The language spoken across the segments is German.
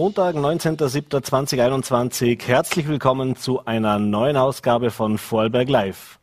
Montag, 19.07.2021. Herzlich willkommen zu einer neuen Ausgabe von Vorarlberg Live.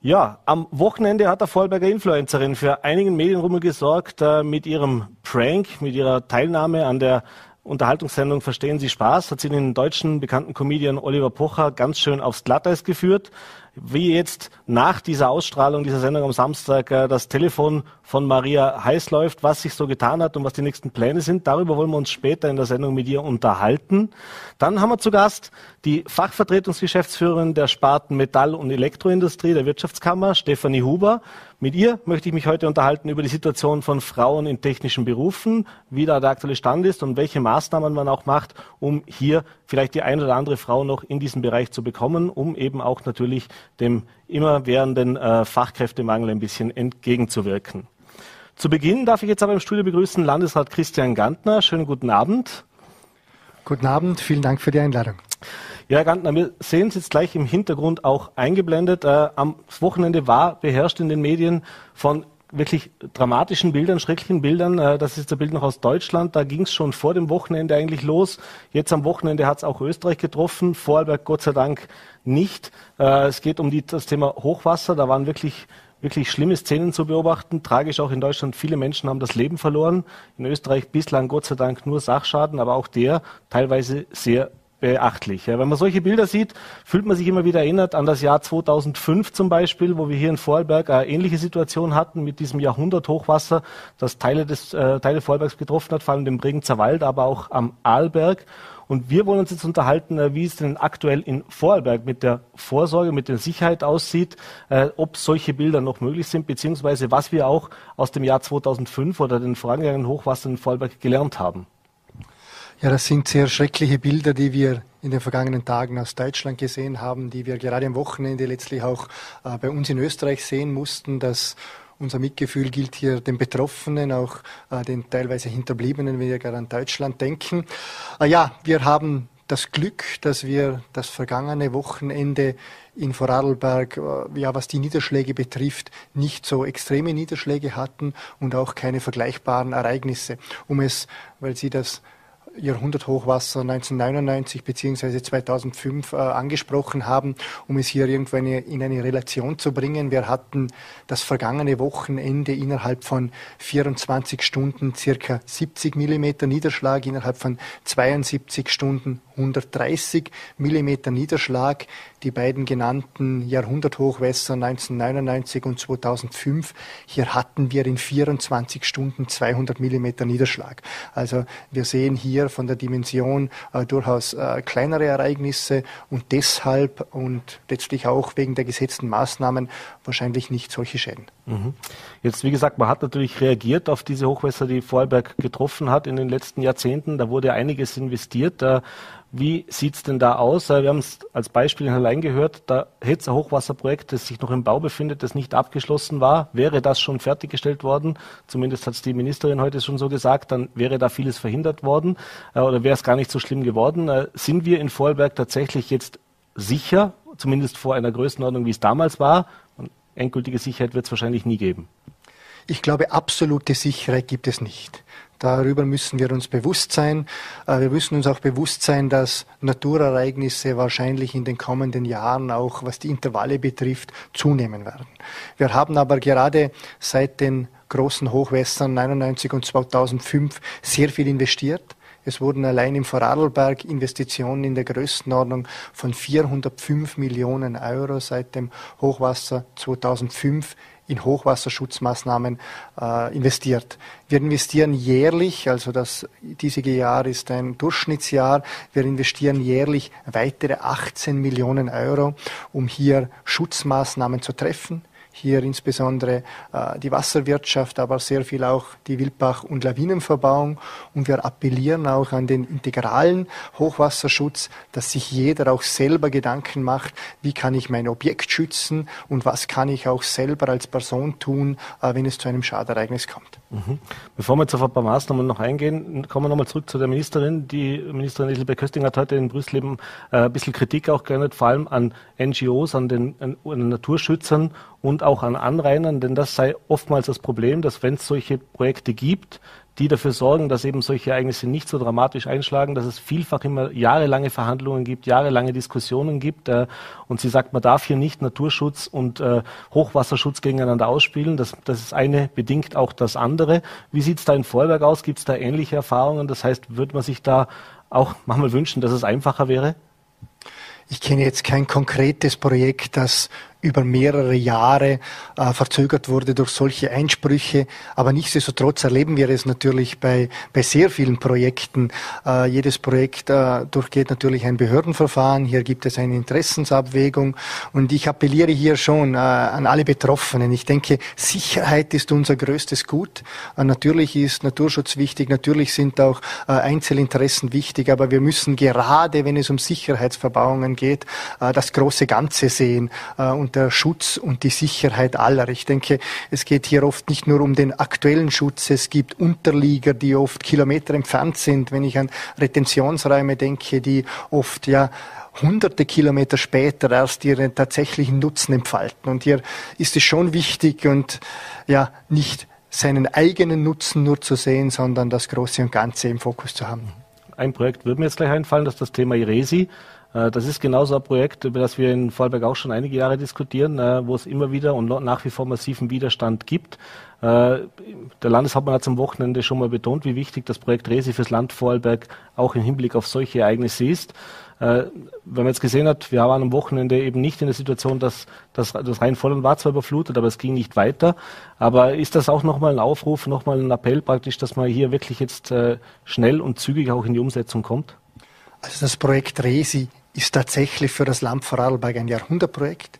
Ja, am Wochenende hat der Vorarlberger Influencerin für einigen Medienrummel gesorgt äh, mit ihrem Prank, mit ihrer Teilnahme an der Unterhaltungssendung Verstehen Sie Spaß, hat sie den deutschen bekannten Comedian Oliver Pocher ganz schön aufs Glatteis geführt wie jetzt nach dieser Ausstrahlung dieser Sendung am Samstag äh, das Telefon von Maria heiß läuft, was sich so getan hat und was die nächsten Pläne sind. Darüber wollen wir uns später in der Sendung mit ihr unterhalten. Dann haben wir zu Gast die Fachvertretungsgeschäftsführerin der Sparten Metall- und Elektroindustrie der Wirtschaftskammer, Stefanie Huber. Mit ihr möchte ich mich heute unterhalten über die Situation von Frauen in technischen Berufen, wie da der aktuelle Stand ist und welche Maßnahmen man auch macht, um hier vielleicht die eine oder andere Frau noch in diesen Bereich zu bekommen, um eben auch natürlich dem immerwährenden äh, Fachkräftemangel ein bisschen entgegenzuwirken. Zu Beginn darf ich jetzt aber im Studio begrüßen Landesrat Christian Gantner. Schönen guten Abend. Guten Abend, vielen Dank für die Einladung. Ja, Gantner, wir sehen es jetzt gleich im Hintergrund auch eingeblendet. Äh, am Wochenende war beherrscht in den Medien von wirklich dramatischen Bildern, schrecklichen Bildern. Äh, das ist das Bild noch aus Deutschland. Da ging es schon vor dem Wochenende eigentlich los. Jetzt am Wochenende hat es auch Österreich getroffen. Vorarlberg Gott sei Dank nicht. Äh, es geht um die, das Thema Hochwasser. Da waren wirklich wirklich schlimme Szenen zu beobachten. Tragisch auch in Deutschland. Viele Menschen haben das Leben verloren. In Österreich bislang Gott sei Dank nur Sachschaden, aber auch der teilweise sehr beachtlich. Ja, wenn man solche Bilder sieht, fühlt man sich immer wieder erinnert an das Jahr 2005 zum Beispiel, wo wir hier in Vorarlberg eine ähnliche Situation hatten mit diesem Jahrhunderthochwasser, das Teile des äh, Teile Vorarlbergs betroffen hat, vor allem den Bregenzer Wald, aber auch am Arlberg. Und wir wollen uns jetzt unterhalten, äh, wie es denn aktuell in Vorarlberg mit der Vorsorge, mit der Sicherheit aussieht, äh, ob solche Bilder noch möglich sind, beziehungsweise was wir auch aus dem Jahr 2005 oder den vorangegangenen Hochwassern in Vorarlberg gelernt haben. Ja, das sind sehr schreckliche Bilder, die wir in den vergangenen Tagen aus Deutschland gesehen haben, die wir gerade am Wochenende letztlich auch äh, bei uns in Österreich sehen mussten, dass unser Mitgefühl gilt hier den Betroffenen, auch äh, den teilweise Hinterbliebenen, wenn wir gerade an Deutschland denken. Äh, ja, wir haben das Glück, dass wir das vergangene Wochenende in Vorarlberg, äh, ja, was die Niederschläge betrifft, nicht so extreme Niederschläge hatten und auch keine vergleichbaren Ereignisse. Um es, weil Sie das Jahrhunderthochwasser 1999 bzw. 2005 äh, angesprochen haben, um es hier irgendwo in eine Relation zu bringen. Wir hatten das vergangene Wochenende innerhalb von 24 Stunden circa 70 Millimeter Niederschlag, innerhalb von 72 Stunden 130 Millimeter Niederschlag. Die beiden genannten Jahrhunderthochwässer 1999 und 2005, hier hatten wir in 24 Stunden 200 Millimeter Niederschlag. Also wir sehen hier von der Dimension äh, durchaus äh, kleinere Ereignisse und deshalb und letztlich auch wegen der gesetzten Maßnahmen wahrscheinlich nicht solche Schäden. Mhm. Jetzt, wie gesagt, man hat natürlich reagiert auf diese Hochwässer, die Vorarlberg getroffen hat in den letzten Jahrzehnten. Da wurde einiges investiert. Wie sieht es denn da aus? Wir haben es als Beispiel in Allein gehört, da Hetzer Hochwasserprojekt, das sich noch im Bau befindet, das nicht abgeschlossen war, wäre das schon fertiggestellt worden, zumindest hat es die Ministerin heute schon so gesagt, dann wäre da vieles verhindert worden äh, oder wäre es gar nicht so schlimm geworden. Äh, sind wir in Vorarlberg tatsächlich jetzt sicher, zumindest vor einer Größenordnung, wie es damals war? Und endgültige Sicherheit wird es wahrscheinlich nie geben. Ich glaube, absolute Sicherheit gibt es nicht. Darüber müssen wir uns bewusst sein. Äh, wir müssen uns auch bewusst sein, dass Naturereignisse wahrscheinlich in den kommenden Jahren auch, was die Intervalle betrifft, zunehmen werden. Wir haben aber gerade seit den großen Hochwässern 99 und 2005 sehr viel investiert. Es wurden allein im Vorarlberg Investitionen in der Größenordnung von 405 Millionen Euro seit dem Hochwasser 2005 in Hochwasserschutzmaßnahmen äh, investiert. Wir investieren jährlich, also das diesige Jahr ist ein Durchschnittsjahr, wir investieren jährlich weitere 18 Millionen Euro, um hier Schutzmaßnahmen zu treffen hier insbesondere äh, die Wasserwirtschaft, aber sehr viel auch die Wildbach- und Lawinenverbauung. Und wir appellieren auch an den integralen Hochwasserschutz, dass sich jeder auch selber Gedanken macht, wie kann ich mein Objekt schützen und was kann ich auch selber als Person tun, äh, wenn es zu einem Schadereignis kommt. Mhm. Bevor wir jetzt auf ein paar Maßnahmen noch eingehen, kommen wir nochmal zurück zu der Ministerin. Die Ministerin Elisabeth Kösting hat heute in Brüssel eben äh, ein bisschen Kritik auch geändert, vor allem an NGOs, an den, an, an Naturschützern und auch an Anrainern, denn das sei oftmals das Problem, dass wenn es solche Projekte gibt, die dafür sorgen, dass eben solche Ereignisse nicht so dramatisch einschlagen, dass es vielfach immer jahrelange Verhandlungen gibt, jahrelange Diskussionen gibt. Äh, und sie sagt, man darf hier nicht Naturschutz und äh, Hochwasserschutz gegeneinander ausspielen. Das, das ist eine bedingt auch das andere. Wie sieht es da in Vorwerk aus? Gibt es da ähnliche Erfahrungen? Das heißt, würde man sich da auch manchmal wünschen, dass es einfacher wäre? Ich kenne jetzt kein konkretes Projekt, das über mehrere Jahre äh, verzögert wurde durch solche Einsprüche. Aber nichtsdestotrotz erleben wir es natürlich bei, bei sehr vielen Projekten. Äh, jedes Projekt äh, durchgeht natürlich ein Behördenverfahren. Hier gibt es eine Interessensabwägung. Und ich appelliere hier schon äh, an alle Betroffenen. Ich denke, Sicherheit ist unser größtes Gut. Äh, natürlich ist Naturschutz wichtig. Natürlich sind auch äh, Einzelinteressen wichtig. Aber wir müssen gerade, wenn es um Sicherheitsverbauungen geht, das große Ganze sehen. und der Schutz und die Sicherheit aller. Ich denke, es geht hier oft nicht nur um den aktuellen Schutz, es gibt Unterlieger, die oft Kilometer entfernt sind. Wenn ich an Retentionsräume denke, die oft ja hunderte Kilometer später erst ihren tatsächlichen Nutzen entfalten. Und hier ist es schon wichtig und ja, nicht seinen eigenen Nutzen nur zu sehen, sondern das Große und Ganze im Fokus zu haben. Ein Projekt würde mir jetzt gleich einfallen, das ist das Thema IRESI. Äh, das ist genauso ein Projekt, über das wir in Vorarlberg auch schon einige Jahre diskutieren, äh, wo es immer wieder und nach wie vor massiven Widerstand gibt. Äh, der Landeshauptmann hat am Wochenende schon mal betont, wie wichtig das Projekt Resi fürs Land Vorarlberg auch im Hinblick auf solche Ereignisse ist. Wenn man jetzt gesehen hat, wir waren am Wochenende eben nicht in der Situation, dass das, das Rhein-Vollen war zwar überflutet, aber es ging nicht weiter. Aber ist das auch nochmal ein Aufruf, nochmal ein Appell praktisch, dass man hier wirklich jetzt schnell und zügig auch in die Umsetzung kommt? Also das Projekt Resi ist tatsächlich für das Land Vorarlberg ein Jahrhundertprojekt.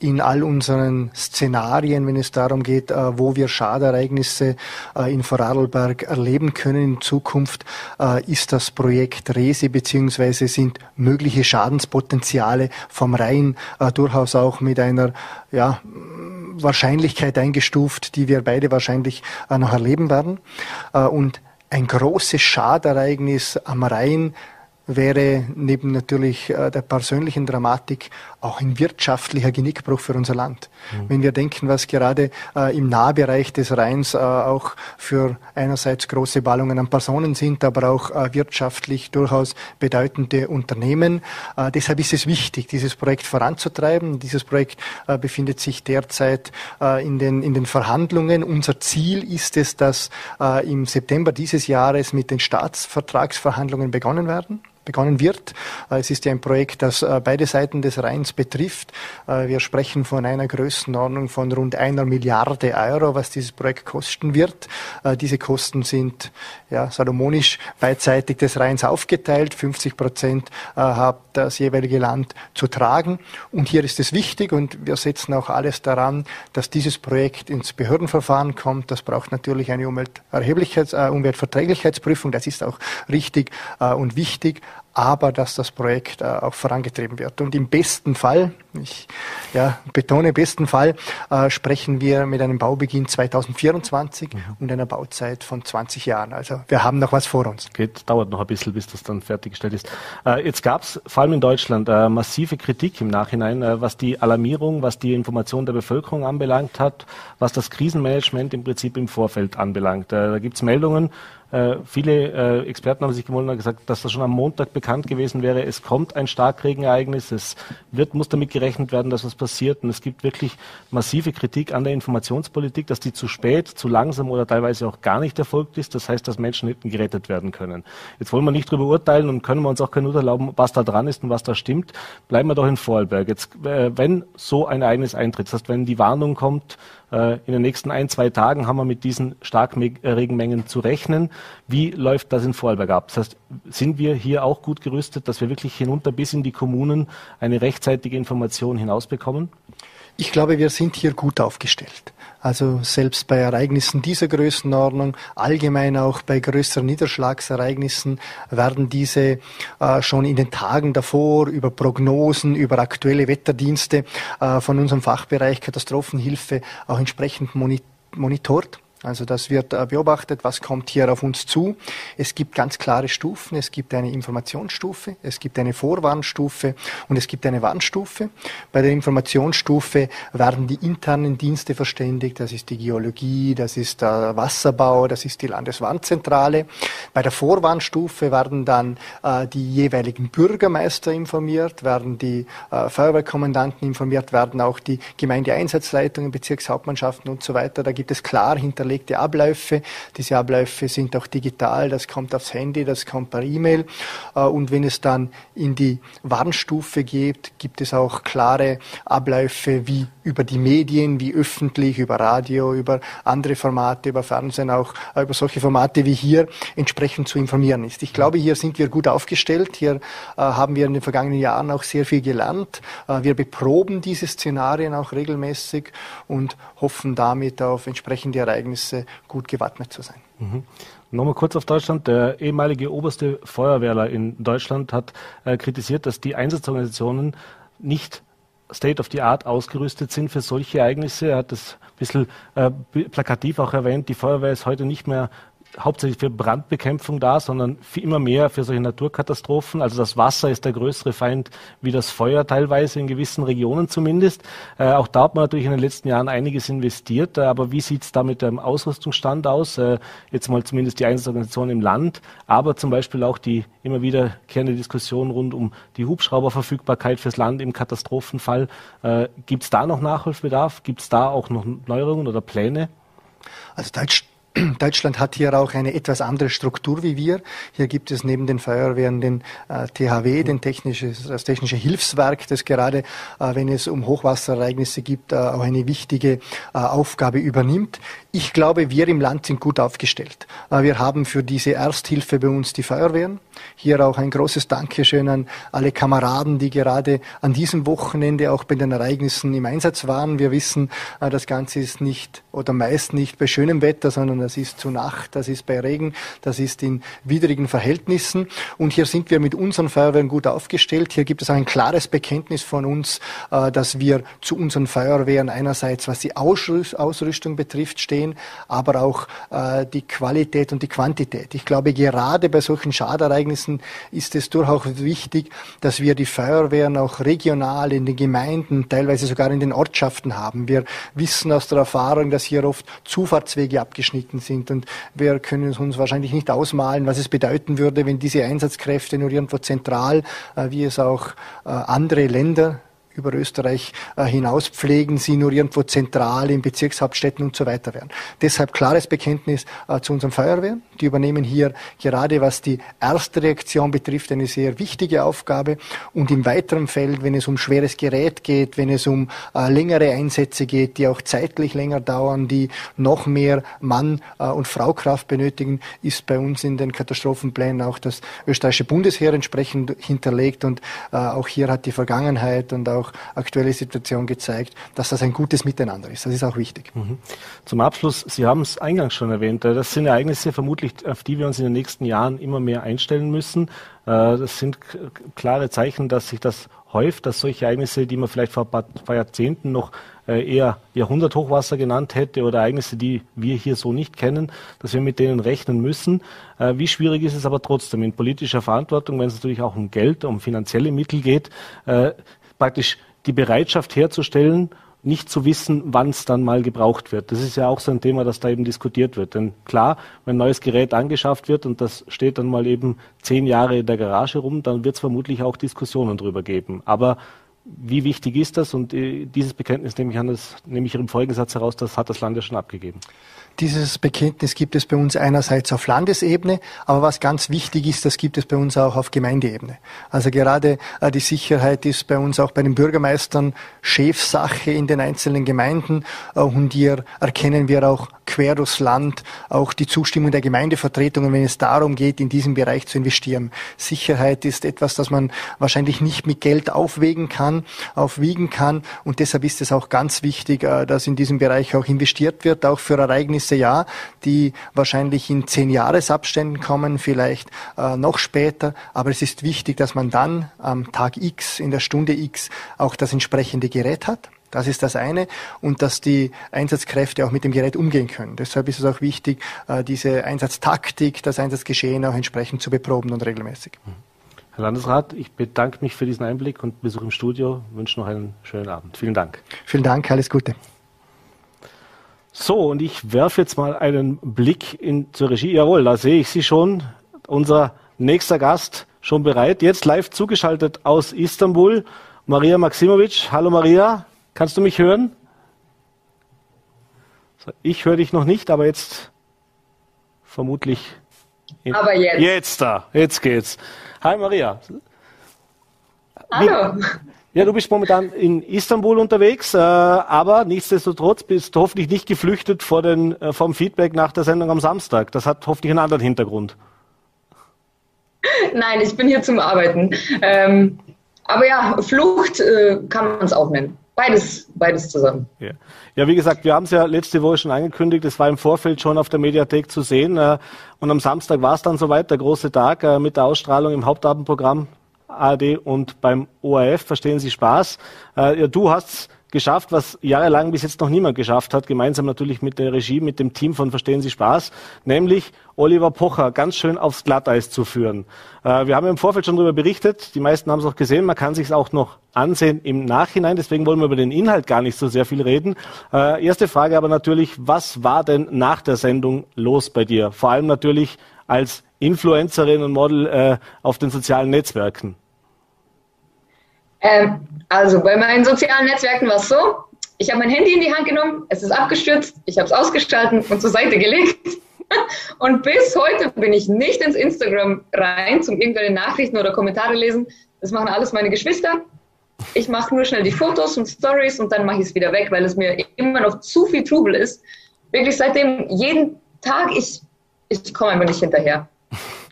In all unseren Szenarien, wenn es darum geht, äh, wo wir Schadereignisse äh, in Vorarlberg erleben können in Zukunft, äh, ist das Projekt Resi beziehungsweise sind mögliche Schadenspotenziale vom Rhein durchaus auch mit einer ja, Wahrscheinlichkeit eingestuft, die wir beide wahrscheinlich noch erleben werden. Und ein großes Schadereignis am Rhein wäre neben natürlich äh, der persönlichen Dramatik auch ein wirtschaftlicher Genickbruch für unser Land. Mhm. Wenn wir denken, was gerade äh, im Nahbereich des Rheins äh, auch für einerseits große Ballungen an Personen sind, aber auch wirtschaftlich durchaus bedeutende Unternehmen. Deshalb ist es wichtig, dieses Projekt voranzutreiben. Dieses Projekt befindet sich derzeit in, den, in den Verhandlungen. Unser Ziel ist es, dass im September dieses Jahres mit den Staatsvertragsverhandlungen begonnen werden begonnen wird. Äh, es ist ja ein Projekt, das äh, beide Seiten des Rheins betrifft. Äh, wir sprechen von einer Größenordnung von rund einer Milliarde Euro, was dieses Projekt kosten wird. Diese Kosten sind ja, salomonisch beidseitig des Rheins aufgeteilt. 50 Prozent hat das jeweilige Land zu tragen. Und hier ist es wichtig und wir setzen auch alles daran, dass dieses Projekt ins Behördenverfahren kommt. Das braucht natürlich eine Umweltverträglichkeitsprüfung. Das ist auch richtig und wichtig aber dass das Projekt äh, auch vorangetrieben wird. Und im besten Fall, ich ja, betone im besten Fall, äh, sprechen wir mit einem Baubeginn 2024 mhm. und einer Bauzeit von 20 Jahren. Also wir haben noch was vor uns. Geht, dauert noch ein bisschen, bis das dann fertiggestellt ist. Äh, jetzt gab es vor allem in Deutschland äh, massive Kritik im Nachhinein, äh, was die Alarmierung, was die Information der Bevölkerung anbelangt hat, was das Krisenmanagement im Prinzip im Vorfeld anbelangt. Äh, da gibt es Meldungen, äh, viele äh, Experten haben sich gewundert und gesagt, dass das schon am Montag bekannt gewesen wäre. Es kommt ein Starkregenereignis. Es wird, muss damit gerechnet werden, dass was passiert. Und es gibt wirklich massive Kritik an der Informationspolitik, dass die zu spät, zu langsam oder teilweise auch gar nicht erfolgt ist. Das heißt, dass Menschen hätten gerettet werden können. Jetzt wollen wir nicht darüber urteilen und können wir uns auch kein Urteil erlauben, was da dran ist und was da stimmt. Bleiben wir doch in Vorarlberg. Jetzt, äh, wenn so ein Ereignis eintritt, das heißt, wenn die Warnung kommt, in den nächsten ein, zwei Tagen haben wir mit diesen Starkregenmengen zu rechnen. Wie läuft das in Vorarlberg ab? Das heißt, sind wir hier auch gut gerüstet, dass wir wirklich hinunter bis in die Kommunen eine rechtzeitige Information hinausbekommen? Ich glaube, wir sind hier gut aufgestellt. Also selbst bei Ereignissen dieser Größenordnung, allgemein auch bei größeren Niederschlagsereignissen, werden diese äh, schon in den Tagen davor über Prognosen, über aktuelle Wetterdienste äh, von unserem Fachbereich Katastrophenhilfe auch entsprechend monitort Also das wird äh, beobachtet, was kommt hier auf uns zu. Es gibt ganz klare Stufen. Es gibt eine Informationsstufe, es gibt eine Vorwarnstufe und es gibt eine Warnstufe. Bei der Informationsstufe werden die internen Dienste verständigt. Das ist die Geologie, das ist der Wasserbau, das ist die Landeswarnzentrale. Bei der Vorwarnstufe werden dann äh, die jeweiligen Bürgermeister informiert, werden die äh, Feuerwehrkommandanten informiert, werden auch die Gemeindeeinsatzleitungen, Bezirkshauptmannschaften und so weiter. Da gibt es klar hinter hinterlegte Abläufe. Diese Abläufe sind auch digital, das kommt aufs Handy, das kommt per E-Mail. Äh, und wenn es dann in die Warnstufe geht, gibt es auch klare Abläufe wie über die Medien, wie öffentlich, über Radio, über andere Formate, über Fernsehen, auch äh, über solche Formate wie hier entsprechend zu informieren ist. Ich glaube, hier sind wir gut aufgestellt. Hier äh, haben wir in den vergangenen Jahren auch sehr viel gelernt. wir beproben diese Szenarien auch regelmäßig und hoffen damit auf entsprechende Ereignisse gut gewappnet zu sein. Mhm. Nochmal kurz auf Deutschland. Der ehemalige oberste Feuerwehrler in Deutschland hat äh, kritisiert, dass die Einsatzorganisationen nicht State of the Art ausgerüstet sind für solche Ereignisse. Er hat das ein bisschen äh, plakativ auch erwähnt. Die Feuerwehr ist heute nicht mehr hauptsächlich für Brandbekämpfung da, sondern für immer mehr für solche Naturkatastrophen. Also das Wasser ist der größere Feind wie das Feuer teilweise in gewissen Regionen zumindest. Äh, auch da hat man natürlich in den letzten Jahren einiges investiert. Äh, aber wie sieht es da mit dem Ausrüstungsstand aus? Äh, jetzt mal zumindest die Einsatzorganisation im Land, aber zum Beispiel auch die immer wiederkehrende Diskussion rund um die Hubschrauberverfügbarkeit fürs Land im Katastrophenfall. Äh, Gibt es da noch Nachholbedarf? Gibt es da auch noch Neuerungen oder Pläne? Also Deutsch Deutschland hat hier auch eine etwas andere Struktur wie wir. Hier gibt es neben den Feuerwehren den äh, THW, den technische, das technische Hilfswerk, das gerade, äh, wenn es um Hochwasserereignisse gibt, äh, auch eine wichtige äh, Aufgabe übernimmt. Ich glaube, wir im Land sind gut aufgestellt. Äh, wir haben für diese Ersthilfe bei uns die Feuerwehren. Hier auch ein großes Dankeschön an alle Kameraden, die gerade an diesem Wochenende auch bei den Ereignissen im Einsatz waren. Wir wissen, äh, das Ganze ist nicht oder meist nicht bei schönem Wetter, sondern das ist zu Nacht, das ist bei Regen, das ist in widrigen Verhältnissen. Und hier sind wir mit unseren Feuerwehren gut aufgestellt. Hier gibt es ein klares Bekenntnis von uns, äh, dass wir zu unseren Feuerwehren einerseits, was die Ausrüstung betrifft, stehen, aber auch äh, die Qualität und die Quantität. Ich glaube, gerade bei solchen Schadereignissen ist es durchaus wichtig, dass wir die Feuerwehren auch regional in den Gemeinden, teilweise sogar in den Ortschaften haben. Wir wissen aus der Erfahrung, dass hier oft Zufahrtswege abgeschnitten sind. Und wir können uns wahrscheinlich nicht ausmalen, was es bedeuten würde, wenn diese Einsatzkräfte nur irgendwo zentral, äh, wie es auch äh, andere Länder über Österreich äh, hinaus pflegen, sie nur irgendwo zentral in Bezirkshauptstädten und so weiter werden. Deshalb klares Bekenntnis äh, zu unseren Feuerwehren. Die übernehmen hier gerade was die erste Reaktion betrifft eine sehr wichtige Aufgabe und im weiteren Feld, wenn es um schweres Gerät geht, wenn es um äh, längere Einsätze geht, die auch zeitlich länger dauern, die noch mehr Mann- und Fraukraft benötigen, ist bei uns in den Katastrophenplänen auch das österreichische Bundesheer entsprechend hinterlegt und auch hier hat die Vergangenheit und auch auch aktuelle Situation gezeigt, dass das ein gutes Miteinander ist. Das ist auch wichtig. Mhm. Zum Abschluss, Sie haben es eingangs schon erwähnt, äh, das sind Ereignisse vermutlich, auf die wir uns in den nächsten Jahren immer mehr einstellen müssen. Äh, das sind klare Zeichen, dass sich das häuft, dass solche Ereignisse, die man vielleicht vor ein paar Jahrzehnten noch äh, eher Jahrhunderthochwasser genannt hätte oder Ereignisse, die wir hier so nicht kennen, dass wir mit denen rechnen müssen. Wie schwierig ist es aber trotzdem in politischer Verantwortung, wenn es natürlich auch um Geld, um finanzielle Mittel geht, praktisch die Bereitschaft herzustellen, nicht zu wissen, wann es dann mal gebraucht wird. Das ist ja auch so ein Thema, das da eben diskutiert wird. Denn klar, wenn ein neues Gerät angeschafft wird und das steht dann mal eben zehn Jahre in der Garage rum, dann wird es vermutlich auch Diskussionen darüber geben. Aber wie wichtig ist das? Und äh, dieses Bekenntnis nehme ich an, das nehme ich im Folgensatz heraus, das hat das Land ja schon abgegeben. Dieses Bekenntnis gibt es bei uns einerseits auf Landesebene, aber was ganz wichtig ist, das gibt es bei uns auch auf Gemeindeebene. Also gerade äh, die Sicherheit ist bei uns auch bei den Bürgermeistern Chefsache in den einzelnen Gemeinden äh, und hier erkennen wir auch quer durchs Land auch die Zustimmung der Gemeindevertretungen, wenn es darum geht, in diesem Bereich zu investieren. Sicherheit ist etwas, das man wahrscheinlich nicht mit Geld aufwägen kann, aufwiegen kann und deshalb ist es auch ganz wichtig, äh, dass in diesem Bereich auch investiert wird, auch für Ereignisse nächste Jahr, die wahrscheinlich in zehn Jahresabständen kommen, vielleicht äh, noch später. Aber es ist wichtig, dass man dann am Tag X, in der Stunde X auch das entsprechende Gerät hat Das ist das eine. Und dass die Einsatzkräfte auch mit dem Gerät umgehen können. Deshalb ist es auch wichtig, äh, diese Einsatztaktik, das Einsatzgeschehen auch entsprechend zu beproben und regelmäßig. Mhm. Herr Landesrat, ich bedanke mich für diesen Einblick und Besuch im Studio. Ich wünsche noch einen schönen Abend. Vielen Dank. Vielen Dank, alles Gute. So, und ich werfe jetzt mal einen Blick in, zur Regie. Jawohl, da sehe ich Sie schon. Unser nächster Gast schon bereit. Jetzt live zugeschaltet aus Istanbul. Maria Maximovic. Hallo Maria, kannst du mich hören? Ich höre dich noch nicht, aber jetzt vermutlich. Aber jetzt. Jetzt da, jetzt geht's. Hi Maria. Hallo. Ja, du bist momentan in Istanbul unterwegs, äh, aber nichtsdestotrotz bist du hoffentlich nicht geflüchtet vor den, äh, vom Feedback nach der Sendung am Samstag. Das hat hoffentlich einen anderen Hintergrund. Nein, ich bin hier zum Arbeiten. Ähm, aber ja, Flucht äh, kann man es auch nennen. Beides, beides zusammen. Ja. ja, wie gesagt, wir haben es ja letzte Woche schon angekündigt. Es war im Vorfeld schon auf der Mediathek zu sehen. Äh, und am Samstag war es dann soweit, der große Tag äh, mit der Ausstrahlung im Hauptabendprogramm ARD und beim ORF. Verstehen Sie Spaß? Äh, ja, du hast geschafft, was jahrelang bis jetzt noch niemand geschafft hat, gemeinsam natürlich mit der Regie, mit dem Team von Verstehen Sie Spaß, nämlich Oliver Pocher ganz schön aufs Glatteis zu führen. Äh, wir haben im Vorfeld schon darüber berichtet, die meisten haben es auch gesehen, man kann sich auch noch ansehen im Nachhinein, deswegen wollen wir über den Inhalt gar nicht so sehr viel reden. Äh, erste Frage aber natürlich, was war denn nach der Sendung los bei dir? Vor allem natürlich als Influencerin und Model äh, auf den sozialen Netzwerken. Ähm, also bei meinen sozialen Netzwerken war es so, ich habe mein Handy in die Hand genommen, es ist abgestürzt, ich habe es ausgeschalten und zur Seite gelegt. Und bis heute bin ich nicht ins Instagram rein, zum irgendwelche Nachrichten oder Kommentare lesen. Das machen alles meine Geschwister. Ich mache nur schnell die Fotos und Stories und dann mache ich es wieder weg, weil es mir immer noch zu viel Trubel ist. Wirklich seitdem jeden Tag, ich, ich komme einfach nicht hinterher.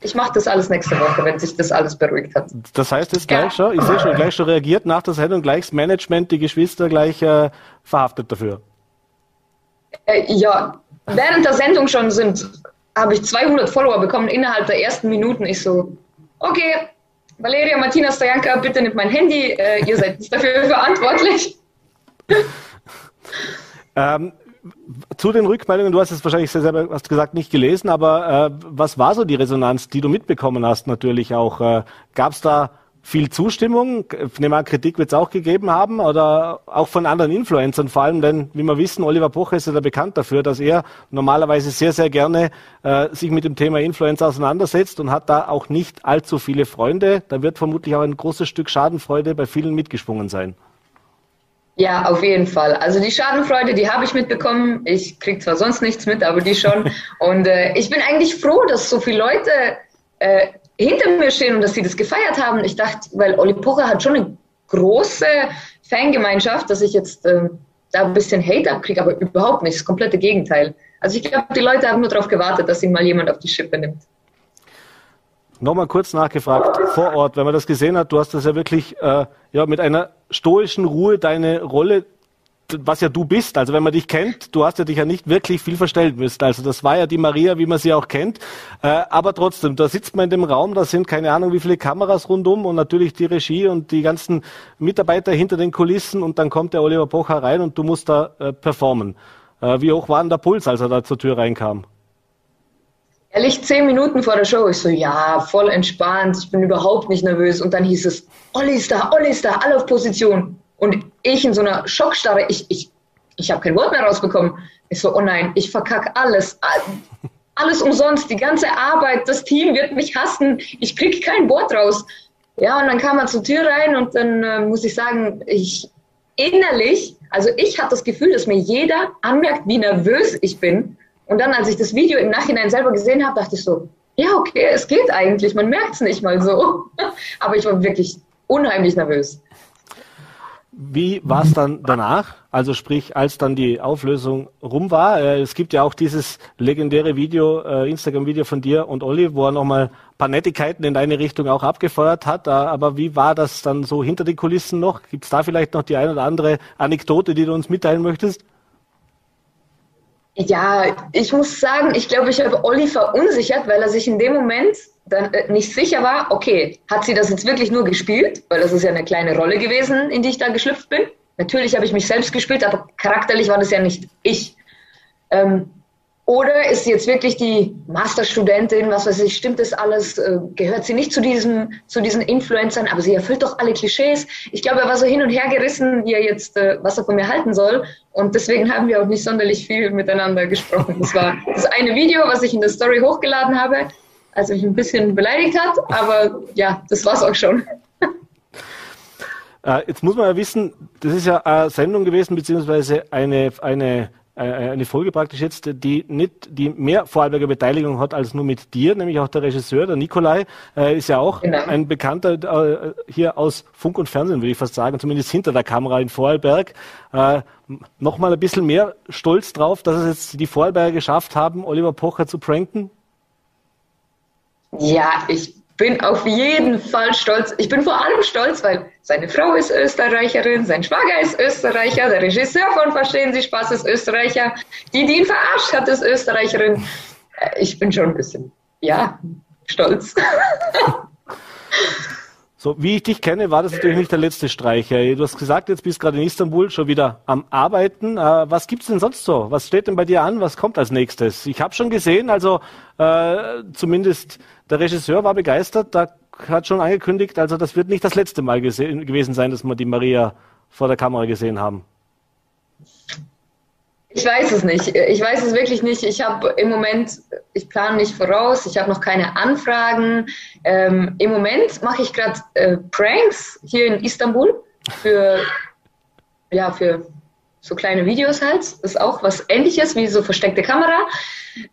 Ich mache das alles nächste Woche, wenn sich das alles beruhigt hat. Das heißt jetzt gleich schon, ich sehe schon gleich schon reagiert nach der Sendung, gleich das Management, die Geschwister gleich äh, verhaftet dafür. Äh, ja, während der Sendung schon sind, habe ich 200 Follower bekommen innerhalb der ersten Minuten. Ich so, okay, Valeria, Martina, Stojanka, bitte nimmt mein Handy, äh, ihr seid dafür verantwortlich. ähm, zu den Rückmeldungen, du hast es wahrscheinlich selber hast gesagt nicht gelesen, aber äh, was war so die Resonanz, die du mitbekommen hast natürlich auch? Äh, Gab es da viel Zustimmung? Ich nehme an, Kritik wird es auch gegeben haben oder auch von anderen Influencern vor allem, denn wie wir wissen, Oliver Pocher ist ja da bekannt dafür, dass er normalerweise sehr, sehr gerne äh, sich mit dem Thema Influencer auseinandersetzt und hat da auch nicht allzu viele Freunde. Da wird vermutlich auch ein großes Stück Schadenfreude bei vielen mitgesprungen sein. Ja, auf jeden Fall. Also die Schadenfreude, die habe ich mitbekommen. Ich kriege zwar sonst nichts mit, aber die schon. Und äh, ich bin eigentlich froh, dass so viele Leute äh, hinter mir stehen und dass sie das gefeiert haben. Ich dachte, weil Oli Pocher hat schon eine große Fangemeinschaft, dass ich jetzt äh, da ein bisschen Hate abkriege, aber überhaupt nicht. Das komplette Gegenteil. Also ich glaube, die Leute haben nur darauf gewartet, dass ihn mal jemand auf die Schippe nimmt. Nochmal kurz nachgefragt, vor Ort, wenn man das gesehen hat, du hast das ja wirklich äh, ja, mit einer stoischen Ruhe deine Rolle, was ja du bist, also wenn man dich kennt, du hast ja dich ja nicht wirklich viel verstellen müssen. Also das war ja die Maria, wie man sie auch kennt. Äh, aber trotzdem, da sitzt man in dem Raum, da sind keine Ahnung wie viele Kameras rundum und natürlich die Regie und die ganzen Mitarbeiter hinter den Kulissen und dann kommt der Oliver Pocher rein und du musst da äh, performen. Äh, wie hoch war denn der Puls, als er da zur Tür reinkam? Ehrlich, zehn Minuten vor der Show, ich so, ja, voll entspannt, ich bin überhaupt nicht nervös. Und dann hieß es, Olli ist da, Olli ist da, alle auf Position. Und ich in so einer Schockstarre, ich, ich, ich habe kein Wort mehr rausbekommen. Ich so, oh nein, ich verkacke alles. Alles umsonst, die ganze Arbeit, das Team wird mich hassen, ich krieg kein Wort raus. Ja, und dann kam er zur Tür rein und dann äh, muss ich sagen, ich innerlich, also ich hatte das Gefühl, dass mir jeder anmerkt, wie nervös ich bin. Und dann, als ich das Video im Nachhinein selber gesehen habe, dachte ich so, ja, okay, es geht eigentlich, man merkt es nicht mal so. Aber ich war wirklich unheimlich nervös. Wie war es dann danach? Also sprich, als dann die Auflösung rum war. Äh, es gibt ja auch dieses legendäre Video, äh, Instagram-Video von dir und Olli, wo er nochmal ein paar Nettigkeiten in deine Richtung auch abgefeuert hat. Aber wie war das dann so hinter den Kulissen noch? Gibt es da vielleicht noch die eine oder andere Anekdote, die du uns mitteilen möchtest? Ja, ich muss sagen, ich glaube, ich habe Olli verunsichert, weil er sich in dem Moment dann äh, nicht sicher war, okay, hat sie das jetzt wirklich nur gespielt? Weil das ist ja eine kleine Rolle gewesen, in die ich da geschlüpft bin. Natürlich habe ich mich selbst gespielt, aber charakterlich war das ja nicht ich. Ähm, oder ist sie jetzt wirklich die Masterstudentin, was weiß ich, stimmt das alles? Äh, gehört sie nicht zu, diesem, zu diesen Influencern, aber sie erfüllt doch alle Klischees. Ich glaube, er war so hin und her gerissen, wie er jetzt, äh, was er von mir halten soll. Und deswegen haben wir auch nicht sonderlich viel miteinander gesprochen. Das war das eine Video, was ich in der Story hochgeladen habe, als er mich ein bisschen beleidigt hat. Aber ja, das war's auch schon. Äh, jetzt muss man ja wissen, das ist ja eine Sendung gewesen, beziehungsweise eine, eine eine Folge praktisch jetzt, die nicht, die mehr Vorarlberger Beteiligung hat als nur mit dir, nämlich auch der Regisseur, der Nikolai, äh, ist ja auch genau. ein Bekannter äh, hier aus Funk und Fernsehen, würde ich fast sagen, zumindest hinter der Kamera in Vorarlberg. Äh, Nochmal ein bisschen mehr stolz drauf, dass es jetzt die Vorarlberger geschafft haben, Oliver Pocher zu pranken? Ja, ich bin auf jeden Fall stolz. Ich bin vor allem stolz, weil seine Frau ist Österreicherin, sein Schwager ist Österreicher, der Regisseur von Verstehen Sie Spaß ist Österreicher, die, die ihn verarscht hat, ist Österreicherin. Äh, ich bin schon ein bisschen, ja, stolz. So, wie ich dich kenne, war das natürlich nicht der letzte Streich. Du hast gesagt, jetzt bist du gerade in Istanbul schon wieder am Arbeiten. Äh, was gibt's denn sonst so? Was steht denn bei dir an? Was kommt als nächstes? Ich habe schon gesehen, also äh, zumindest der Regisseur war begeistert. Da hat schon angekündigt, also das wird nicht das letzte Mal gewesen sein, dass wir die Maria vor der Kamera gesehen haben. Ich weiß es nicht. Ich weiß es wirklich nicht. Ich habe im Moment, ich plane nicht voraus, ich habe noch keine Anfragen. Ähm, Im Moment mache ich gerade äh, Pranks hier in Istanbul für, ja, für so kleine Videos halt. Das ist auch was ähnliches wie so versteckte Kamera.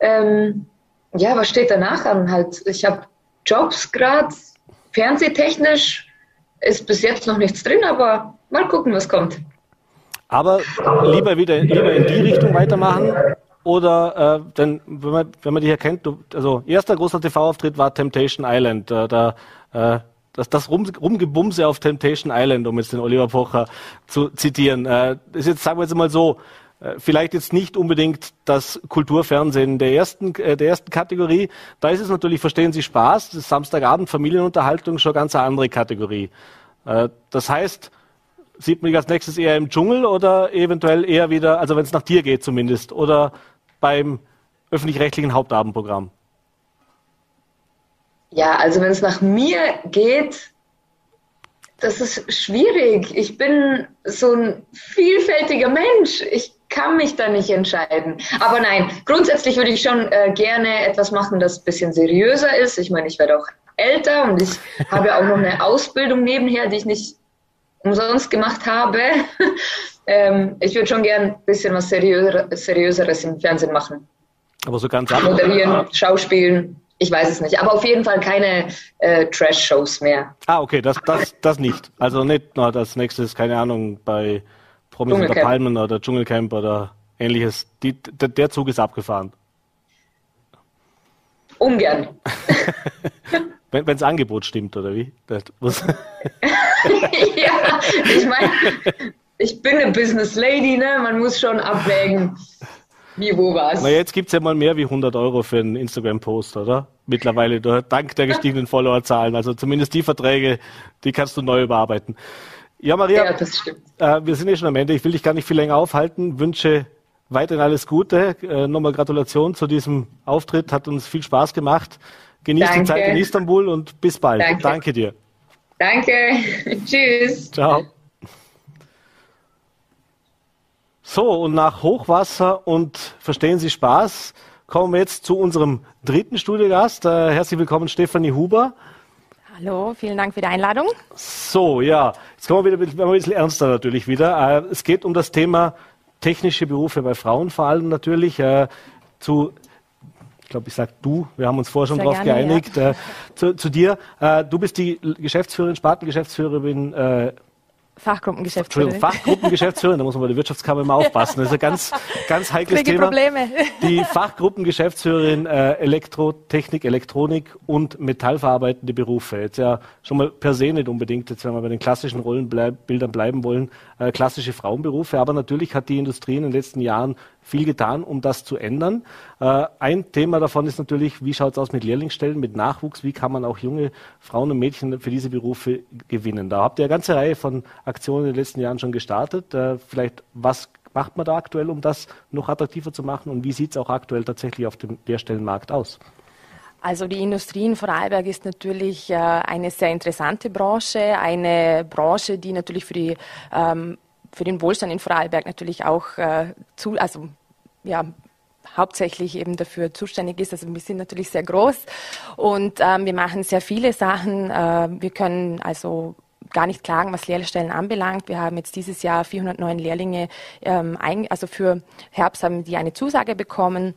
Ähm, ja, was steht danach an? Halt, ich habe Jobs gerade, fernsehtechnisch ist bis jetzt noch nichts drin, aber mal gucken, was kommt. Aber lieber wieder lieber in die Richtung weitermachen oder äh, denn wenn man wenn man dich erkennt, du, also erster großer TV-Auftritt war Temptation Island, äh, da äh, das, das Rum, Rumgebumse auf Temptation Island, um jetzt den Oliver Pocher zu zitieren, äh, ist jetzt sagen wir jetzt mal so, äh, vielleicht jetzt nicht unbedingt das Kulturfernsehen der ersten, äh, der ersten Kategorie. Da ist es natürlich, verstehen Sie Spaß, das Samstagabend Familienunterhaltung schon ganz eine andere Kategorie. Äh, das heißt, sieht man dich als nächstes eher im Dschungel oder eventuell eher wieder, also wenn es nach dir geht zumindest, oder beim öffentlich-rechtlichen Hauptabendprogramm? Ja, also wenn es nach mir geht, das ist schwierig. Ich bin so ein vielfältiger Mensch. Ich kann mich da nicht entscheiden. Aber nein, grundsätzlich würde ich schon äh, gerne etwas machen, das ein bisschen seriöser ist. Ich meine, ich werde auch älter und ich habe auch noch eine Ausbildung nebenher, die ich nicht umsonst gemacht habe. ähm, ich würde schon gern ein bisschen was Seriöser, Seriöseres im Fernsehen machen. Aber so ganz ab. Moderieren, Schauspielen. Ich weiß es nicht. Aber auf jeden Fall keine äh, Trash-Shows mehr. Ah, okay, das, das, das nicht. Also nicht na, das nächste ist, keine Ahnung, bei Promis unter Palmen oder Dschungelcamp oder ähnliches. Die, der, der Zug ist abgefahren. Ungern. Wenn das Angebot stimmt, oder wie? ja, ich meine, ich bin eine Business Lady, ne? Man muss schon abwägen, wie, wo, was. Na, jetzt gibt es ja mal mehr wie 100 Euro für einen Instagram-Post, oder? Mittlerweile, dank der gestiegenen Followerzahlen. Also zumindest die Verträge, die kannst du neu überarbeiten. Ja, Maria, ja, das stimmt. Äh, wir sind ja schon am Ende. Ich will dich gar nicht viel länger aufhalten. Wünsche weiterhin alles Gute. Äh, nochmal Gratulation zu diesem Auftritt. Hat uns viel Spaß gemacht. Genieß Danke. die Zeit in Istanbul und bis bald. Danke, Danke dir. Danke. Tschüss. Ciao. So, und nach Hochwasser und verstehen Sie Spaß, kommen wir jetzt zu unserem dritten Studiogast. Äh, herzlich willkommen, Stefanie Huber. Hallo, vielen Dank für die Einladung. So, ja, jetzt kommen wir wieder ein bisschen ernster natürlich wieder. Äh, es geht um das Thema technische Berufe bei Frauen vor allem natürlich. Äh, zu glaube, ich sage du, wir haben uns vorher schon darauf geeinigt, ja. äh, zu, zu, dir. Äh, du bist die Geschäftsführerin, Spartengeschäftsführerin äh, Fachgruppengeschäftsführerin. Fachgruppengeschäftsführerin, da muss man bei der Wirtschaftskammer immer aufpassen. Das ist ein ganz, ganz heikles Kriege Thema. Probleme. Die Fachgruppengeschäftsführerin äh, Elektrotechnik, Elektronik und metallverarbeitende Berufe. Jetzt ja schon mal per se nicht unbedingt, jetzt wenn wir bei den klassischen Rollenbildern bleiben wollen, äh, klassische Frauenberufe. Aber natürlich hat die Industrie in den letzten Jahren viel getan, um das zu ändern. Äh, ein Thema davon ist natürlich, wie schaut es aus mit Lehrlingsstellen, mit Nachwuchs, wie kann man auch junge Frauen und Mädchen für diese Berufe gewinnen. Da habt ihr eine ganze Reihe von Aktionen in den letzten Jahren schon gestartet. Äh, vielleicht, was macht man da aktuell, um das noch attraktiver zu machen und wie sieht es auch aktuell tatsächlich auf dem Lehrstellenmarkt aus? Also die Industrie in Vorarlberg ist natürlich äh, eine sehr interessante Branche, eine Branche, die natürlich für, die, ähm, für den Wohlstand in Vorarlberg natürlich auch äh, zu, also ja, hauptsächlich eben dafür zuständig ist. Also wir sind natürlich sehr groß und ähm, wir machen sehr viele Sachen. Äh, wir können also gar nicht klagen, was Lehrstellen anbelangt. Wir haben jetzt dieses Jahr 409 Lehrlinge, ähm, ein, also für Herbst haben die eine Zusage bekommen.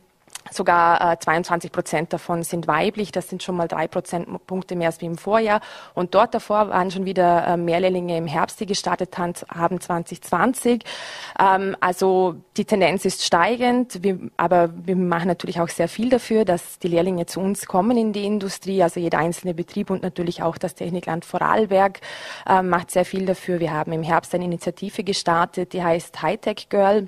Sogar äh, 22 Prozent davon sind weiblich. Das sind schon mal drei Prozentpunkte mehr als wie im Vorjahr. Und dort davor waren schon wieder äh, mehr Lehrlinge im Herbst, die gestartet haben 2020. Ähm, also die Tendenz ist steigend. Wir, aber wir machen natürlich auch sehr viel dafür, dass die Lehrlinge zu uns kommen in die Industrie. Also jeder einzelne Betrieb und natürlich auch das Technikland Vorarlberg äh, macht sehr viel dafür. Wir haben im Herbst eine Initiative gestartet, die heißt Hightech Girl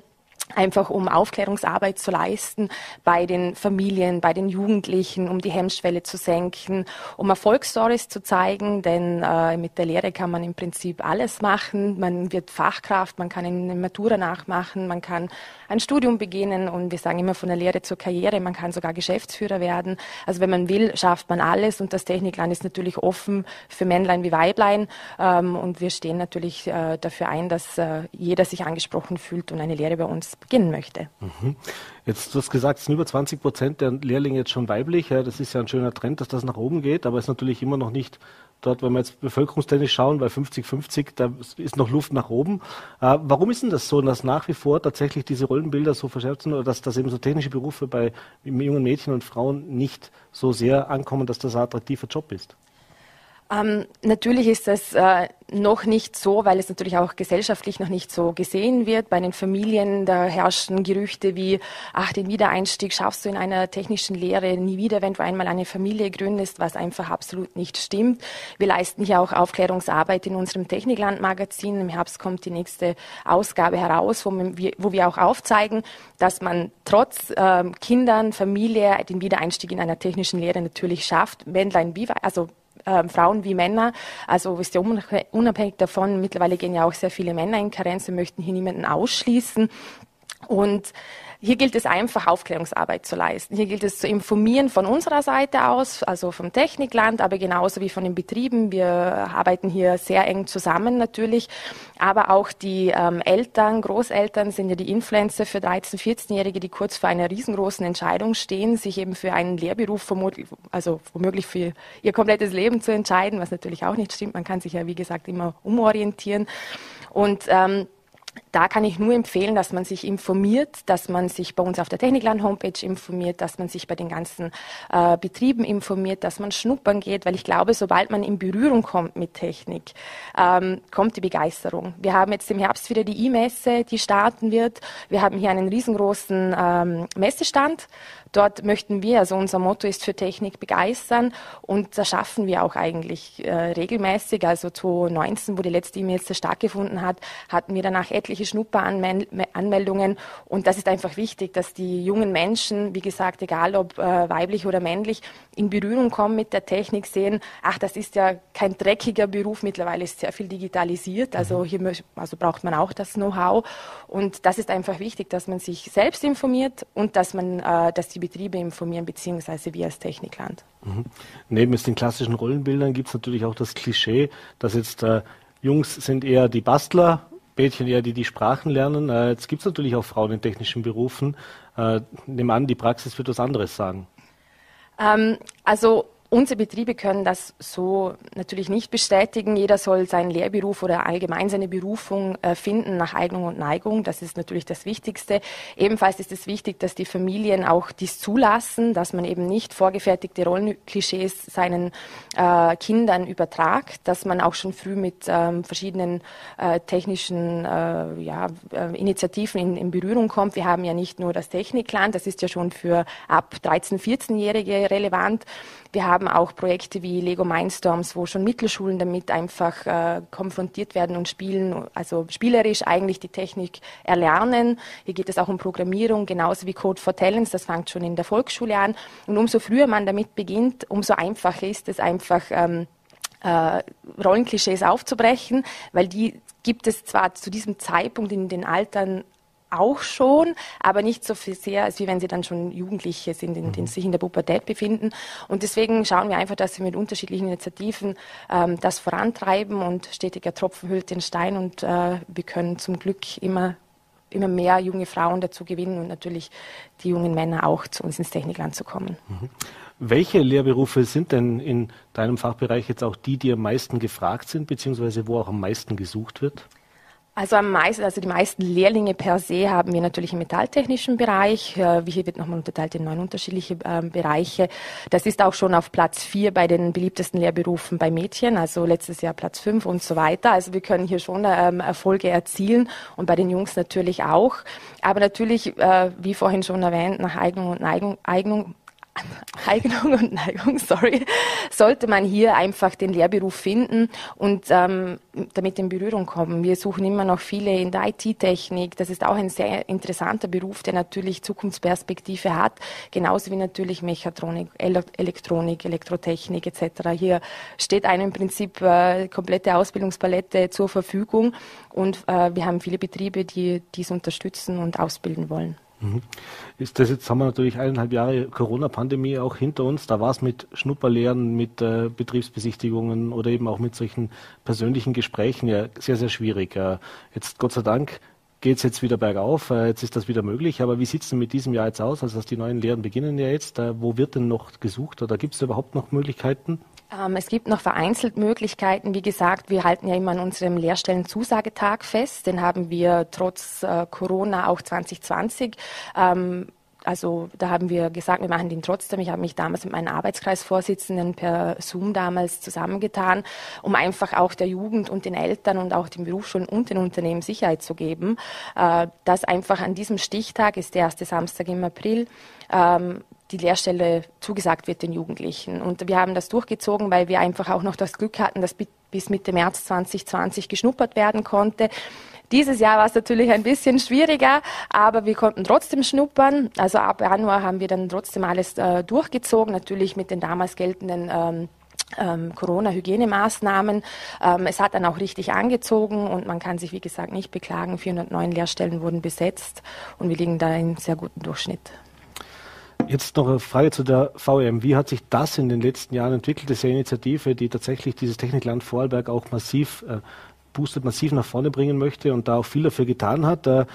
einfach um Aufklärungsarbeit zu leisten bei den Familien, bei den Jugendlichen, um die Hemmschwelle zu senken, um Erfolgsstories zu zeigen, denn äh, mit der Lehre kann man im Prinzip alles machen. Man wird Fachkraft, man kann eine Matura nachmachen, man kann ein Studium beginnen und wir sagen immer von der Lehre zur Karriere, man kann sogar Geschäftsführer werden. Also wenn man will, schafft man alles und das Technikland ist natürlich offen für Männlein wie Weiblein ähm, und wir stehen natürlich äh, dafür ein, dass äh, jeder sich angesprochen fühlt und eine Lehre bei uns beginnen möchte. Mhm. Jetzt, du hast gesagt, es sind über 20 Prozent der Lehrlinge jetzt schon weiblich. Ja, das ist ja ein schöner Trend, dass das nach oben geht, aber es ist natürlich immer noch nicht dort, wenn wir jetzt bevölkerungstechnisch schauen, bei 50-50, da ist noch Luft nach oben. Äh, warum ist denn das so, dass nach wie vor tatsächlich diese Rollenbilder so verschärft sind oder dass, dass eben so technische Berufe bei jungen Mädchen und Frauen nicht so sehr ankommen, dass das ein attraktiver Job ist? Ähm, natürlich ist das äh, noch nicht so, weil es natürlich auch gesellschaftlich noch nicht so gesehen wird. Bei den Familien, da herrschen Gerüchte wie, ach, den Wiedereinstieg schaffst du in einer technischen Lehre nie wieder, wenn du einmal eine Familie gründest, was einfach absolut nicht stimmt. Wir leisten hier auch Aufklärungsarbeit in unserem Technikland-Magazin. Im Herbst kommt die nächste Ausgabe heraus, wo wir, wo wir auch aufzeigen, dass man trotz äh, Kindern, Familie den Wiedereinstieg in einer technischen Lehre natürlich schafft. Männlein wie, also äh, Frauen wie Männer. Also ist ja unabhängig davon, mittlerweile gehen ja auch sehr viele Männer in Karenz, wir möchten hier niemanden ausschließen. Und hier gilt es einfach, Aufklärungsarbeit zu leisten. Hier gilt es zu informieren von unserer Seite aus, also vom Technikland, aber genauso wie von den Betrieben. Wir arbeiten hier sehr eng zusammen natürlich. Aber auch die ähm, Eltern, Großeltern sind ja die Influencer für 13-, 14-Jährige, die kurz vor einer riesengroßen Entscheidung stehen, sich eben für einen Lehrberuf vermutlich, also womöglich für ihr komplettes Leben zu entscheiden, was natürlich auch nicht stimmt. Man kann sich ja, wie gesagt, immer umorientieren. Und ähm, da kann ich nur empfehlen, dass man sich informiert, dass man sich bei uns auf der Technikland-Homepage informiert, dass man sich bei den ganzen äh, Betrieben informiert, dass man schnuppern geht, weil ich glaube, sobald man in Berührung kommt mit Technik, ähm, kommt die Begeisterung. Wir haben jetzt im Herbst wieder die E-Messe, die starten wird. Wir haben hier einen riesengroßen ähm, Messestand Dort möchten wir, also unser Motto ist für Technik begeistern und das schaffen wir auch eigentlich äh, regelmäßig. Also 2019, wo die letzte E-Mail stattgefunden hat, hatten wir danach etliche Schnupperanmeldungen und das ist einfach wichtig, dass die jungen Menschen, wie gesagt, egal ob äh, weiblich oder männlich, in Berührung kommen mit der Technik, sehen, ach, das ist ja kein dreckiger Beruf, mittlerweile ist sehr viel digitalisiert, also mhm. hier also braucht man auch das Know-how und das ist einfach wichtig, dass man sich selbst informiert und dass man, äh, dass die die Betriebe informieren, beziehungsweise wir als Technikland. Mhm. Neben den klassischen Rollenbildern gibt es natürlich auch das Klischee, dass jetzt äh, Jungs sind eher die Bastler, Mädchen eher die die Sprachen lernen. Äh, jetzt gibt es natürlich auch Frauen in technischen Berufen. Äh, nehmen an, die Praxis wird was anderes sagen. Ähm, also Unsere Betriebe können das so natürlich nicht bestätigen. Jeder soll seinen Lehrberuf oder allgemein seine Berufung äh, finden nach Eignung und Neigung. Das ist natürlich das Wichtigste. Ebenfalls ist es wichtig, dass die Familien auch dies zulassen, dass man eben nicht vorgefertigte Rollenklischees seinen äh, Kindern übertragt, dass man auch schon früh mit ähm, verschiedenen äh, technischen äh, ja, äh, Initiativen in, in, Berührung kommt. Wir haben ja nicht nur das Technikland, das ist ja schon für ab 13-, 14-Jährige relevant. Wir haben auch Projekte wie Lego Mindstorms, wo schon Mittelschulen damit einfach äh, konfrontiert werden und spielen, also spielerisch eigentlich die Technik erlernen. Hier geht es auch um Programmierung, genauso wie Code for Talents, das fängt schon in der Volksschule an. Und umso früher man damit beginnt, umso einfacher ist es einfach, ähm, äh, Rollenklischees aufzubrechen, weil die gibt es zwar zu diesem Zeitpunkt in den Altern auch schon, aber nicht so viel sehr, als wie wenn sie dann schon Jugendliche sind, in, die mhm. sich in der Pubertät befinden. Und deswegen schauen wir einfach, dass wir mit unterschiedlichen Initiativen ähm, das vorantreiben und stetiger Tropfen hüllt den Stein und äh, wir können zum Glück immer immer mehr junge Frauen dazu gewinnen und natürlich die jungen Männer auch zu uns ins Technikland zu kommen. Mhm. Welche Lehrberufe sind denn in deinem Fachbereich jetzt auch die, die am meisten gefragt sind, beziehungsweise wo auch am meisten gesucht wird? Also am meisten, also die meisten Lehrlinge per se haben wir natürlich im metalltechnischen Bereich. Äh, hier wird nochmal unterteilt in neun unterschiedliche äh, Bereiche. Das ist auch schon auf Platz vier bei den beliebtesten Lehrberufen bei Mädchen, also letztes Jahr Platz fünf und so weiter. Also wir können hier schon ähm, Erfolge erzielen und bei den Jungs natürlich auch. Aber natürlich, äh, wie vorhin schon erwähnt, nach Eignung und Neigung, Eignung, Eignung und Neigung, sorry, sollte man hier einfach den Lehrberuf finden und ähm, damit in Berührung kommen. Wir suchen immer noch viele in der IT-Technik. Das ist auch ein sehr interessanter Beruf, der natürlich Zukunftsperspektive hat, genauso wie natürlich Mechatronik, Elektronik, Elektrotechnik etc. Hier steht einem im Prinzip äh, komplette Ausbildungspalette zur Verfügung und äh, wir haben viele Betriebe, die dies unterstützen und ausbilden wollen. Mhm. Ist das jetzt, haben wir natürlich eineinhalb Jahre Corona-Pandemie auch hinter uns. Da war es mit Schnupperlehren, mit äh, Betriebsbesichtigungen oder eben auch mit solchen persönlichen Gesprächen ja sehr, sehr schwierig. Äh, jetzt Gott sei Dank geht es jetzt wieder bergauf, äh, jetzt ist das wieder möglich. Aber wie sieht es denn mit diesem Jahr jetzt aus? Also die neuen Lehren beginnen ja jetzt. Äh, wo wird denn noch gesucht oder gibt es überhaupt noch Möglichkeiten? Ähm, es gibt noch vereinzelt Möglichkeiten. Wie gesagt, wir halten ja immer an unserem Lehrstellenzusagetag fest. Den haben wir trotz äh, Corona auch 2020 ähm, also da haben wir gesagt, wir machen den trotzdem. Ich habe mich damals mit meinen Arbeitskreisvorsitzenden per Zoom damals zusammengetan, um einfach auch der Jugend und den Eltern und auch den Berufsschulen und den Unternehmen Sicherheit zu geben, äh, dass einfach an diesem Stichtag, ist der erste Samstag im April, ähm, die Lehrstelle zugesagt wird den Jugendlichen. Und wir haben das durchgezogen, weil wir einfach auch noch das Glück hatten, dass bis Mitte März 2020 geschnuppert werden konnte. Dieses Jahr war es natürlich ein bisschen schwieriger, aber wir konnten trotzdem schnuppern. Also ab Januar haben wir dann trotzdem alles äh, durchgezogen, natürlich mit den damals geltenden ähm, ähm, Corona-Hygienemaßnahmen. Ähm, es hat dann auch richtig angezogen und man kann sich, wie gesagt, nicht beklagen. 409 Lehrstellen wurden besetzt und wir liegen da in sehr guten Durchschnitt. Jetzt noch eine Frage zu der VM. Wie hat sich das in den letzten Jahren entwickelt? Eine Initiative, die tatsächlich dieses Technikland Vorarlberg auch massiv äh, boostet, massiv nach vorne bringen möchte und da auch viel dafür getan hat. Äh,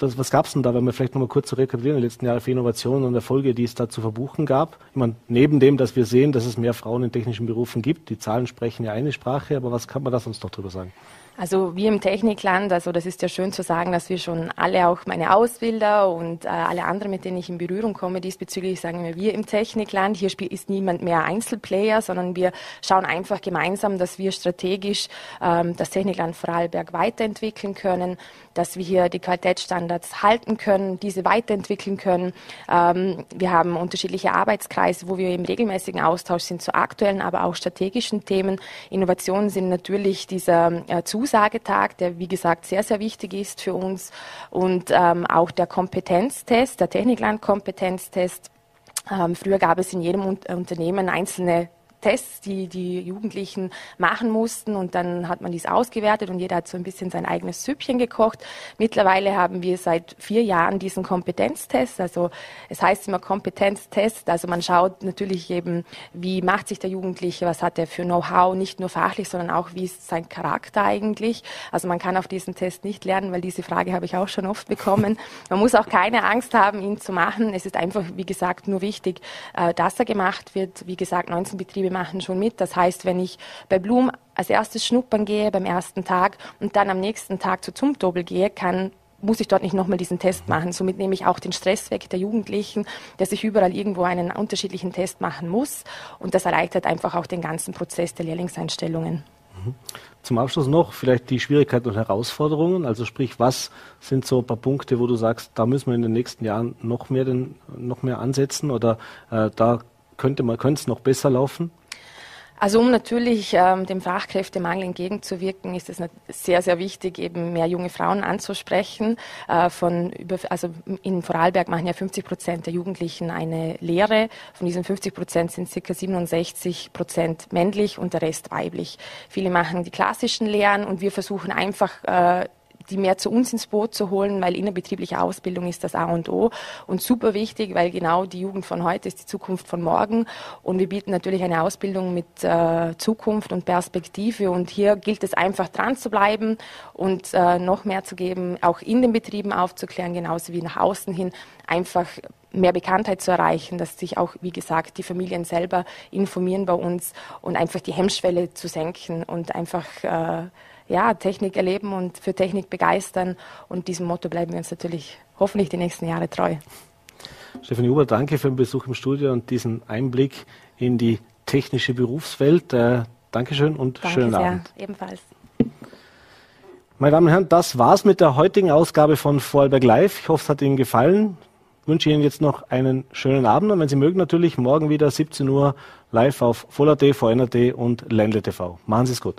was, was gab es denn da, wenn wir vielleicht noch mal kurz zu rekapitulieren, in den letzten Jahren für Innovationen und Erfolge, die es da zu verbuchen gab? Ich meine, neben dem, dass wir sehen, dass es mehr Frauen in technischen Berufen gibt, die Zahlen sprechen ja eine Sprache, aber was kann man da sonst noch drüber sagen? Also wir im Technikland, also das ist ja schön zu sagen, dass wir schon alle, auch meine Ausbilder und äh, alle anderen, mit denen ich in Berührung komme, diesbezüglich sagen wir, wir im Technikland, hier ist niemand mehr Einzelplayer, sondern wir schauen einfach gemeinsam, dass wir strategisch ähm, das Technikland Vorarlberg weiterentwickeln können, dass wir hier die Qualitätsstandards halten können, diese weiterentwickeln können. Ähm, wir haben unterschiedliche Arbeitskreise, wo wir im regelmäßigen Austausch sind zu aktuellen, aber auch strategischen Themen. Innovationen sind natürlich dieser äh, Zusagetag, der wie gesagt sehr, sehr wichtig ist für uns und ähm, auch der Kompetenztest, der Technikland-Kompetenztest. Ähm, früher gab es in jedem Unternehmen einzelne Tests, die die Jugendlichen machen mussten und dann hat man dies ausgewertet und jeder hat so ein bisschen sein eigenes Süppchen gekocht. Mittlerweile haben wir seit vier Jahren diesen Kompetenztest, also es heißt immer Kompetenztest, also man schaut natürlich eben, wie macht sich der Jugendliche, was hat er für Know-how, nicht nur fachlich, sondern auch wie ist sein Charakter eigentlich. Also man kann auf diesen Test nicht lernen, weil diese Frage habe ich auch schon oft bekommen. Man muss auch keine Angst haben, ihn zu machen. Es ist einfach, wie gesagt, nur wichtig, äh, dass er gemacht wird. Wie gesagt, 19 Betriebe wir machen schon mit. Das heißt, wenn ich bei Blum als erstes schnuppern gehe beim ersten Tag und dann am nächsten Tag zu Zumtobel gehe, kann muss ich dort nicht nochmal diesen Test machen. Somit nehme ich auch den Stress weg der Jugendlichen, der sich überall irgendwo einen unterschiedlichen Test machen muss. Und das erleichtert einfach auch den ganzen Prozess der Lehrlingseinstellungen. Mhm. Zum Abschluss noch vielleicht die Schwierigkeiten und Herausforderungen. Also sprich, was sind so ein paar Punkte, wo du sagst, da müssen wir in den nächsten Jahren noch mehr, den, noch mehr ansetzen oder äh, da könnte man, könnte es noch besser laufen? Also um natürlich ähm, dem Fachkräftemangel entgegenzuwirken, ist es sehr, sehr wichtig, eben mehr junge Frauen anzusprechen. Äh, von über, also in Vorarlberg machen ja 50 Prozent der Jugendlichen eine Lehre. Von diesen 50 Prozent sind circa 67 Prozent männlich und der Rest weiblich. Viele machen die klassischen Lehren und wir versuchen einfach äh, die mehr zu uns ins Boot zu holen, weil innerbetriebliche Ausbildung ist das A und O. Und super wichtig, weil genau die Jugend von heute ist die Zukunft von morgen. Und wir bieten natürlich eine Ausbildung mit äh, Zukunft und Perspektive. Und hier gilt es einfach dran zu bleiben und äh, noch mehr zu geben, auch in den Betrieben aufzuklären, genauso wie nach außen hin einfach mehr Bekanntheit zu erreichen, dass sich auch, wie gesagt, die Familien selber informieren bei uns und einfach die Hemmschwelle zu senken und einfach äh, ja, Technik erleben und für Technik begeistern. Und diesem Motto bleiben wir uns natürlich hoffentlich die nächsten Jahre treu. Stefanie Huber, danke für den Besuch im Studio und diesen Einblick in die technische Berufswelt. Äh, Dankeschön und danke schönen sehr. Abend. Ebenfalls. Meine Damen und Herren, das war's mit der heutigen Ausgabe von Vorarlberg Live. Ich hoffe, es hat Ihnen gefallen. Ich wünsche Ihnen jetzt noch einen schönen Abend und wenn Sie mögen, natürlich morgen wieder 17 Uhr live auf Voll.at, VNRT und Ländle TV. Machen Sie es gut.